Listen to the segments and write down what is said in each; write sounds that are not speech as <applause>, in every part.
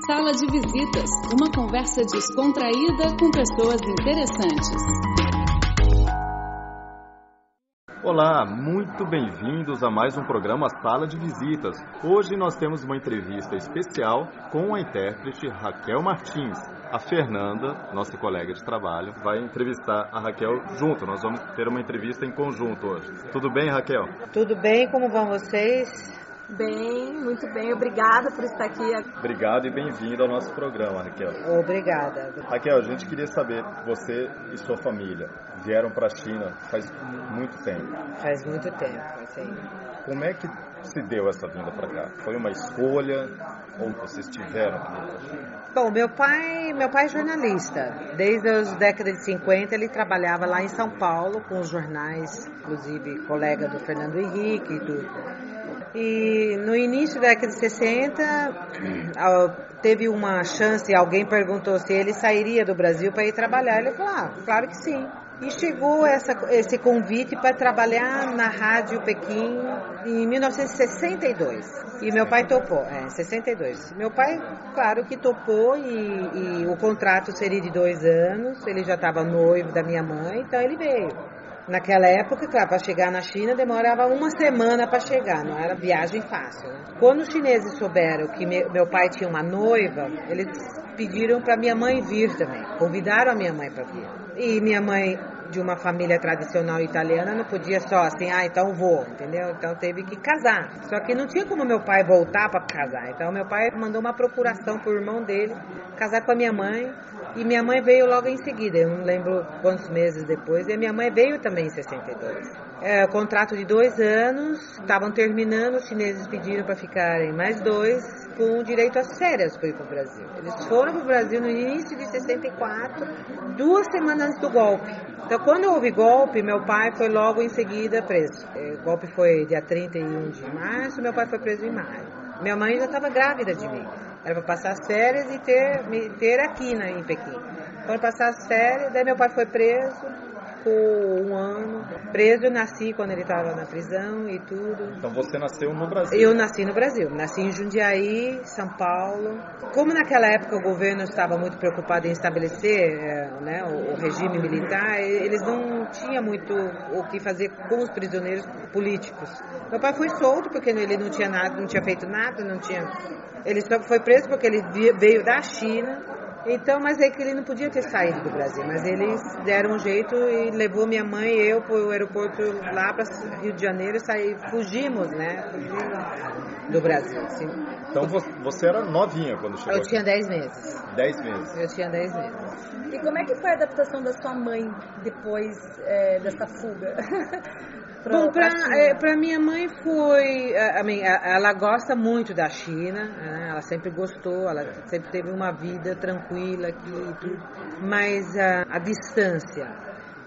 Sala de Visitas, uma conversa descontraída com pessoas interessantes. Olá, muito bem-vindos a mais um programa Sala de Visitas. Hoje nós temos uma entrevista especial com a intérprete Raquel Martins. A Fernanda, nossa colega de trabalho, vai entrevistar a Raquel junto. Nós vamos ter uma entrevista em conjunto hoje. Tudo bem, Raquel? Tudo bem, como vão vocês? Bem, muito bem. Obrigada por estar aqui. Obrigado e bem-vindo ao nosso programa, Raquel. Obrigada. Raquel, a gente queria saber, você e sua família vieram para a China faz muito tempo. Faz muito tempo, assim. Como é que se deu essa vinda para cá? Foi uma escolha ou vocês tiveram que Bom, meu pai, meu pai é jornalista. Desde as décadas de 50 ele trabalhava lá em São Paulo com os jornais, inclusive colega do Fernando Henrique e tudo. E no início da década de 60, teve uma chance, alguém perguntou se ele sairia do Brasil para ir trabalhar. Ele falou, ah, claro que sim. E chegou essa, esse convite para trabalhar na Rádio Pequim em 1962. E meu pai topou, é, 62. Meu pai, claro que topou e, e o contrato seria de dois anos. Ele já estava noivo da minha mãe, então ele veio. Naquela época, claro, para chegar na China demorava uma semana para chegar, não era viagem fácil. Né? Quando os chineses souberam que meu pai tinha uma noiva, eles pediram para minha mãe vir também, convidaram a minha mãe para vir. E minha mãe, de uma família tradicional italiana, não podia só assim, ah, então vou, entendeu? Então teve que casar. Só que não tinha como meu pai voltar para casar. Então meu pai mandou uma procuração pro irmão dele casar com a minha mãe e minha mãe veio logo em seguida, eu não lembro quantos meses depois, e a minha mãe veio também em 62. É, contrato de dois anos, estavam terminando, os chineses pediram para ficarem mais dois, com direito às férias para ir para o Brasil. Eles foram para o Brasil no início de 64, duas semanas antes do golpe. Então, quando houve golpe, meu pai foi logo em seguida preso. É, o golpe foi dia 31 de março, meu pai foi preso em maio. Minha mãe já estava grávida de mim. Era para passar as férias e ter, ter aqui na, em Pequim. Quando passar as férias, daí meu pai foi preso, ficou um ano preso. Eu nasci quando ele estava na prisão e tudo. Então você nasceu no Brasil? Eu nasci no Brasil. Nasci em Jundiaí, São Paulo. Como naquela época o governo estava muito preocupado em estabelecer é, né, o, o regime militar, eles não tinham muito o que fazer com os prisioneiros políticos. Meu pai foi solto porque ele não tinha nada, não tinha feito nada, não tinha ele só foi preso porque ele veio da China. Então, mas é que ele não podia ter saído do Brasil. Mas eles deram um jeito e levou minha mãe e eu para o aeroporto lá para Rio de Janeiro e saí, fugimos, né? Fugimos do Brasil. Assim. Então você era novinha quando chegou? Eu aqui. tinha 10 meses. 10 meses? Eu tinha 10 meses. E como é que foi a adaptação da sua mãe depois é, dessa fuga? <laughs> Bom, para é, minha mãe foi, a, a, ela gosta muito da China, né? ela sempre gostou, ela sempre teve uma vida tranquila aqui e tudo, mas a, a distância.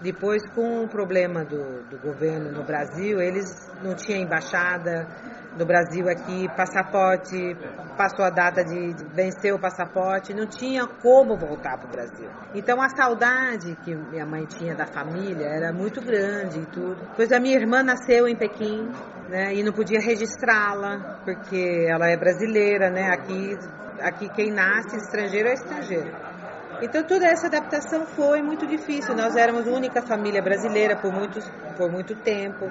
Depois, com o problema do, do governo no Brasil, eles não tinham embaixada, do Brasil aqui, passaporte, passou a data de, vencer o passaporte, não tinha como voltar para o Brasil. Então a saudade que minha mãe tinha da família era muito grande e tudo. Pois a minha irmã nasceu em Pequim, né, e não podia registrá-la, porque ela é brasileira, né, aqui, aqui quem nasce estrangeiro é estrangeiro. Então toda essa adaptação foi muito difícil. Nós éramos a única família brasileira por, muitos, por muito tempo.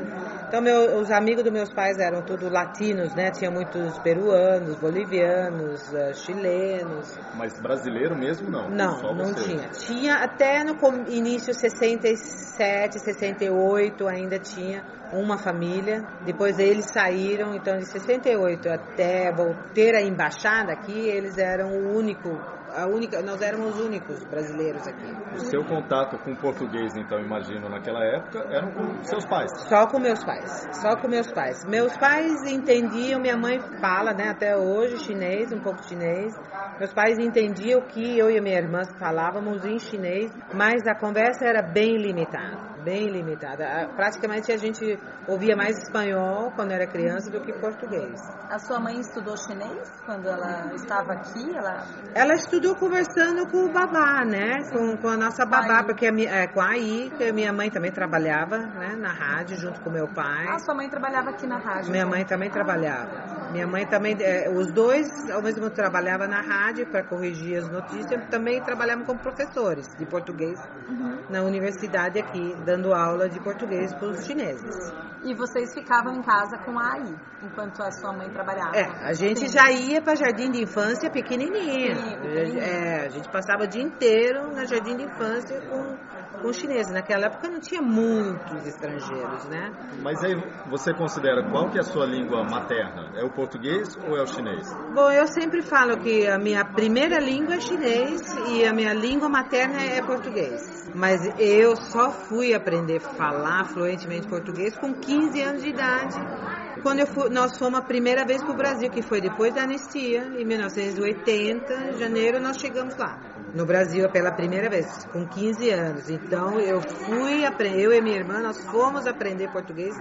Então meu, os amigos dos meus pais eram todos latinos, né? Tinha muitos peruanos, bolivianos, uh, chilenos. Mas brasileiro mesmo não? Não, não tinha. Tinha até no início 67, 68 ainda tinha uma família. Depois eles saíram, então de 68 até ter a embaixada aqui, eles eram o único a única, nós éramos os únicos brasileiros aqui. O seu contato com o português, então, imagino, naquela época, eram com seus pais? Só com meus pais, só com meus pais. Meus pais entendiam, minha mãe fala, né, até hoje, chinês, um pouco chinês. Meus pais entendiam que eu e minha irmã falávamos em chinês, mas a conversa era bem limitada bem limitada. Praticamente a gente ouvia mais espanhol quando era criança do que português. A sua mãe estudou chinês quando ela estava aqui? Ela, ela estudou conversando com o babá, né? Com, com a nossa babá, porque a minha, é, com a Aí, que a minha mãe também trabalhava né, na rádio junto com meu pai. Ah, sua mãe trabalhava aqui na rádio? Minha então. mãe também trabalhava. Minha mãe também, é, os dois, ao mesmo tempo trabalhava na rádio para corrigir as notícias, também trabalhavam como professores de português uhum. na universidade aqui, dando aula de português para os chineses. E vocês ficavam em casa com a AI, enquanto a sua mãe trabalhava? É, a gente Sim. já ia para jardim de infância pequenininha. Sim, pequenininha. É, a gente passava o dia inteiro na jardim de infância com com chineses. Naquela época não tinha muitos estrangeiros, né? Mas aí você considera qual que é a sua língua materna? É o português ou é o chinês? Bom, eu sempre falo que a minha primeira língua é chinês e a minha língua materna é português. Mas eu só fui aprender a falar fluentemente português com 15 anos de idade quando fui, nós fomos a primeira vez para o Brasil, que foi depois da anistia, em 1980, em janeiro, nós chegamos lá. No Brasil pela primeira vez, com 15 anos. Então eu fui aprender, eu e minha irmã, nós fomos aprender português,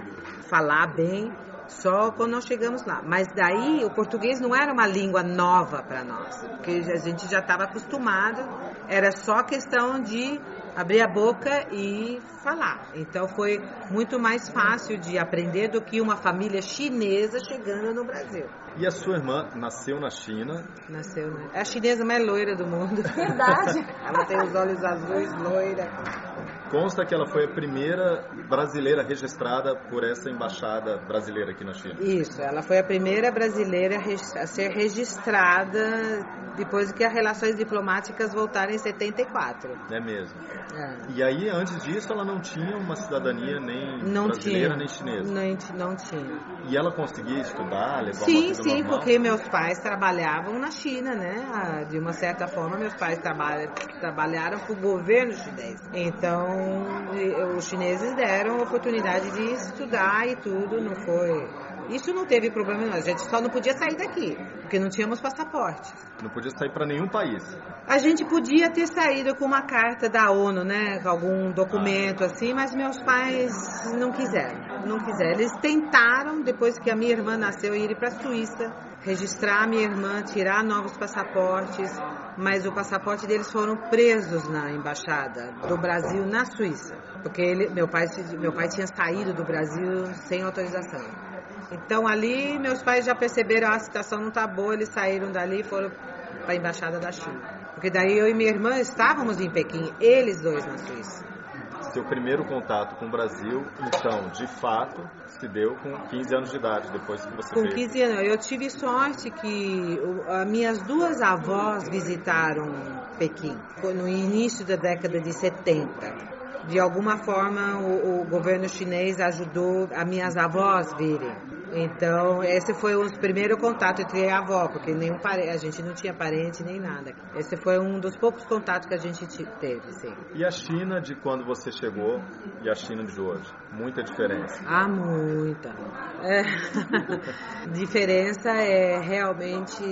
falar bem, só quando nós chegamos lá. Mas daí o português não era uma língua nova para nós, porque a gente já estava acostumado, era só questão de abrir a boca e falar. Então foi muito mais fácil de aprender do que uma família chinesa chegando no Brasil. E a sua irmã nasceu na China? Nasceu, né? É a chinesa mais loira do mundo. Verdade. <laughs> ela tem os olhos azuis, loira. Consta que ela foi a primeira brasileira registrada por essa embaixada brasileira aqui na China. Isso, ela foi a primeira brasileira a ser registrada depois que as relações diplomáticas voltaram em 74. É mesmo. É. E aí, antes disso, ela não tinha uma cidadania nem não brasileira tinha. nem chinesa? Não, não tinha. E ela conseguia estudar, levar sim, Sim, normal? porque meus pais trabalhavam na China, né? De uma certa forma, meus pais trabalham, trabalharam para o governo chinês. Então, os chineses deram a oportunidade de estudar e tudo, não foi. Isso não teve problema, não. A gente só não podia sair daqui, porque não tínhamos passaporte. Não podia sair para nenhum país. A gente podia ter saído com uma carta da ONU, né? Com algum documento ah. assim, mas meus pais não quiseram. Não quiseram. Eles tentaram, depois que a minha irmã nasceu, ir para a Suíça, registrar minha irmã, tirar novos passaportes, mas o passaporte deles foram presos na embaixada do Brasil na Suíça, porque ele, meu pai, meu pai tinha saído do Brasil sem autorização. Então ali meus pais já perceberam ah, a situação não está boa, eles saíram dali e foram para a embaixada da China. Porque daí eu e minha irmã estávamos em Pequim, eles dois na Suíça. Seu primeiro contato com o Brasil, então, de fato, se deu com 15 anos de idade, depois que você Com veio. 15 anos. Eu tive sorte que as minhas duas avós visitaram Pequim no início da década de 70 de alguma forma o, o, governo chinês ajudou as minhas avós virem. Então, esse foi o primeiro contato entre a avó, porque nenhum pare... a gente não tinha parente nem nada. Esse foi um dos poucos contatos que a gente teve, sim. E a China de quando você chegou e a China de hoje? Muita diferença? Ah, muita. É... <laughs> diferença é realmente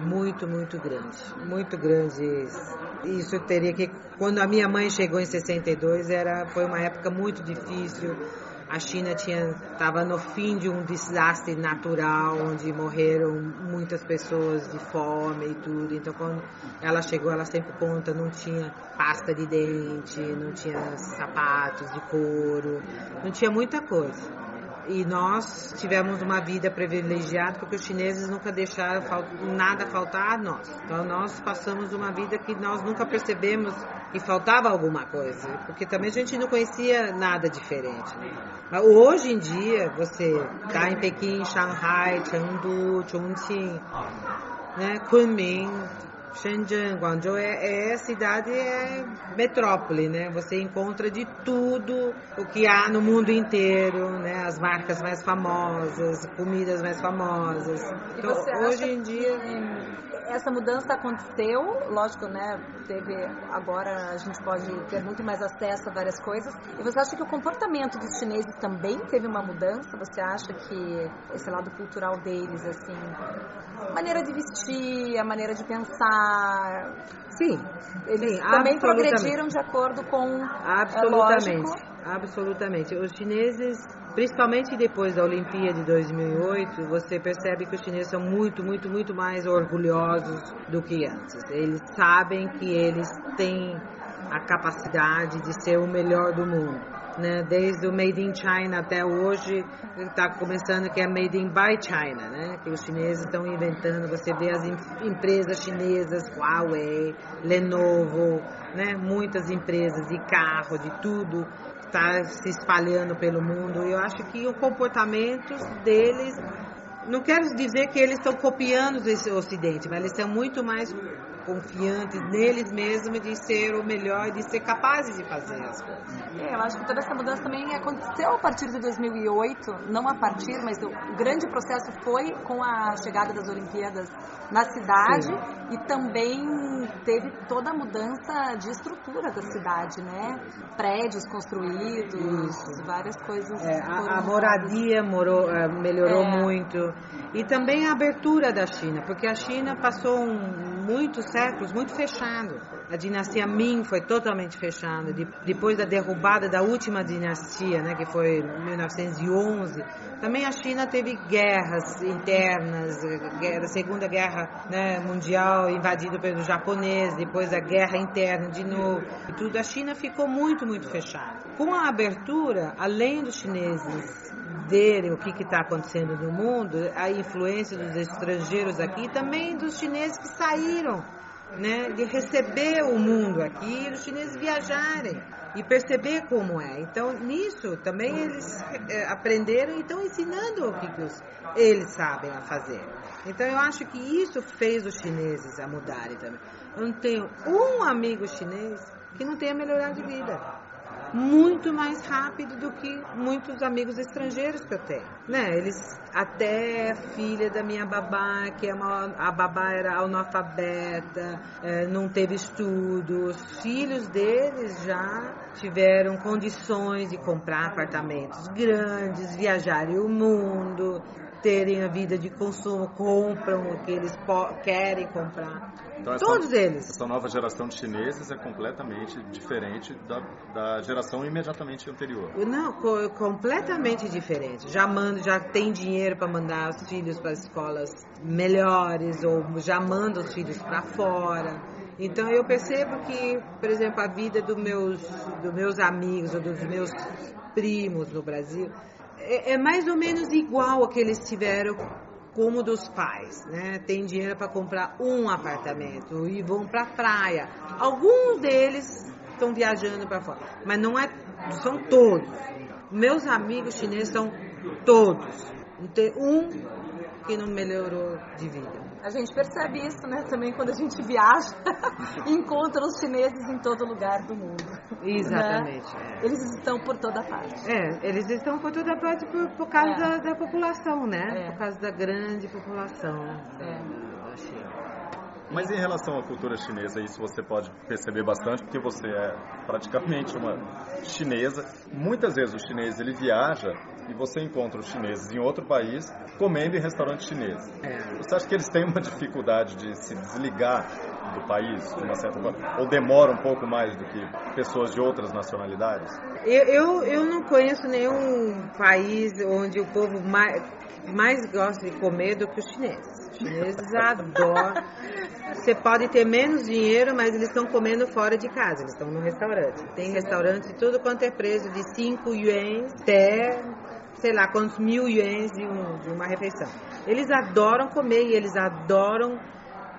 muito, muito grande. Muito grande. Isso teria que... Quando a minha mãe chegou em 62, era... foi uma época muito difícil a China estava no fim de um desastre natural, onde morreram muitas pessoas de fome e tudo. Então, quando ela chegou, ela sempre conta, não tinha pasta de dente, não tinha sapatos de couro, não tinha muita coisa. E nós tivemos uma vida privilegiada porque os chineses nunca deixaram nada faltar a nós. Então nós passamos uma vida que nós nunca percebemos que faltava alguma coisa, porque também a gente não conhecia nada diferente. Né? Mas hoje em dia, você está em Pequim, Shanghai, Chengdu, Chongqing, né, Kunming, Shenzhen, Guangzhou é, é cidade, é metrópole, né? Você encontra de tudo o que há no mundo inteiro, né? As marcas mais famosas, comidas mais famosas. Então, hoje em dia essa mudança aconteceu, lógico, né? Teve agora a gente pode ter muito mais acesso a várias coisas. E você acha que o comportamento dos chineses também teve uma mudança? Você acha que esse lado cultural deles, assim, maneira de vestir, a maneira de pensar, sim, eles sim, também progrediram de acordo com absolutamente, é, absolutamente. Os chineses Principalmente depois da Olimpíada de 2008, você percebe que os chineses são muito, muito, muito mais orgulhosos do que antes. Eles sabem que eles têm a capacidade de ser o melhor do mundo. né? Desde o Made in China até hoje, está começando que é Made in by China, né? Que os chineses estão inventando. Você vê as empresas chinesas, Huawei, Lenovo, né? Muitas empresas de carro, de tudo, está se espalhando pelo mundo. Eu acho que o comportamento deles não quero dizer que eles estão copiando o Ocidente, mas eles estão muito mais confiantes neles mesmos de ser o melhor, de ser capazes de fazer as coisas. É, eu acho que toda essa mudança também aconteceu a partir de 2008, não a partir, mas o grande processo foi com a chegada das Olimpíadas na cidade Sim. e também teve toda a mudança de estrutura da cidade, né? Prédios construídos, Isso. várias coisas. É, a, a, moradia morou, eh, melhorou é. muito e também a abertura da China, porque a China passou um, muitos séculos muito fechado. A dinastia Ming foi totalmente fechada. De, depois da derrubada da última dinastia, né, que foi 1911, também a China teve guerras internas, a Segunda Guerra né, Mundial invadida pelos japoneses, depois a guerra interna de novo. E tudo a China ficou muito, muito fechada. Com a abertura, além dos chineses verem o que está acontecendo no mundo, a influência dos estrangeiros aqui, também dos chineses que saíram, né, de receber o mundo aqui, os chineses viajarem e perceber como é. Então, nisso também eles é, aprenderam e estão ensinando o que, que os, eles sabem a fazer. Então, eu acho que isso fez os chineses a mudarem também. Eu não tenho um amigo chinês que não tenha melhorado de vida muito mais rápido do que muitos amigos estrangeiros que eu tenho. Né? Eles, até filha da minha babá, que é uma, a babá era analfabeta, é, não teve estudos, os filhos deles já tiveram condições de comprar apartamentos grandes, viajarem o mundo, terem a vida de consumo, compram o que eles querem comprar. Então, essa, Todos eles. Essa nova geração de chineses é completamente diferente da, da geração imediatamente anterior. Não, co completamente diferente. Já manda, já tem dinheiro para mandar os filhos para escolas melhores ou já manda os filhos para fora. Então eu percebo que, por exemplo, a vida dos meus, dos meus amigos ou dos meus primos no Brasil é, é mais ou menos igual a que eles tiveram como dos pais, né? Tem dinheiro para comprar um apartamento e vão para a praia. Alguns deles estão viajando para fora, mas não é, são todos. Meus amigos chineses são todos. Não tem um que não melhorou de vida. A gente percebe isso, né? Também quando a gente viaja, <laughs> encontra os chineses em todo lugar do mundo. Exatamente. Né? É. Eles estão por toda parte. É, eles estão por toda parte por, por causa é. da, da, população, né? É. Por causa da grande população é. da China. Mas em relação à cultura chinesa, isso você pode perceber bastante, porque você é praticamente uma chinesa. Muitas vezes o chinês ele viaja e você encontra os chineses em outro país comendo em restaurantes chineses. É. Você acha que eles têm uma dificuldade de se desligar do país, de uma certa forma, ou demora um pouco mais do que pessoas de outras nacionalidades? Eu, eu, eu não conheço nenhum país onde o povo mais, mais gosta de comer do que os chineses. Os chineses <laughs> adoram. Você pode ter menos dinheiro, mas eles estão comendo fora de casa, eles estão no restaurante. Tem restaurante tudo quanto é preço, de 5 yuans até sei lá quantos mil ienes de, um, de uma refeição. Eles adoram comer e eles adoram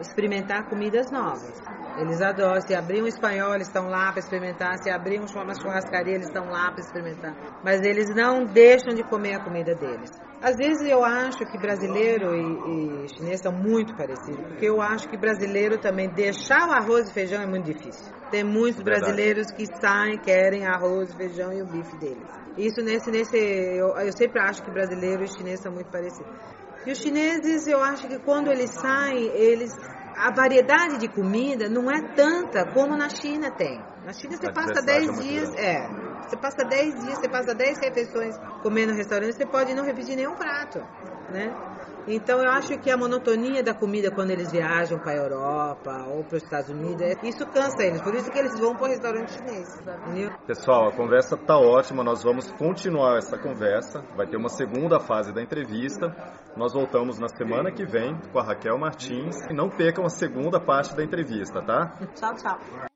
experimentar comidas novas. Eles adoram. Se abrir um espanhol, eles estão lá para experimentar. Se abrir uma churrascaria, eles estão lá para experimentar. Mas eles não deixam de comer a comida deles. Às vezes eu acho que brasileiro e, e chinês são muito parecidos, porque eu acho que brasileiro também deixar o arroz e feijão é muito difícil. Tem muitos brasileiros que saem, querem arroz, feijão e o bife deles. Isso nesse, nesse eu, eu sempre acho que brasileiro e chinês são muito parecidos. E os chineses, eu acho que quando eles saem, eles a variedade de comida não é tanta como na China tem. Na China você passa 10 é dias, é, você passa 10 dias, você passa 10 refeições comendo no restaurante, você pode não repetir nenhum prato, né? Então eu acho que a monotonia da comida quando eles viajam para a Europa ou para os Estados Unidos, é, isso cansa eles, por isso que eles vão para o restaurante chinês. Entendeu? Pessoal, a conversa está ótima, nós vamos continuar essa conversa, vai ter uma segunda fase da entrevista. Nós voltamos na semana que vem com a Raquel Martins e não percam a segunda parte da entrevista, tá? Tchau, tchau.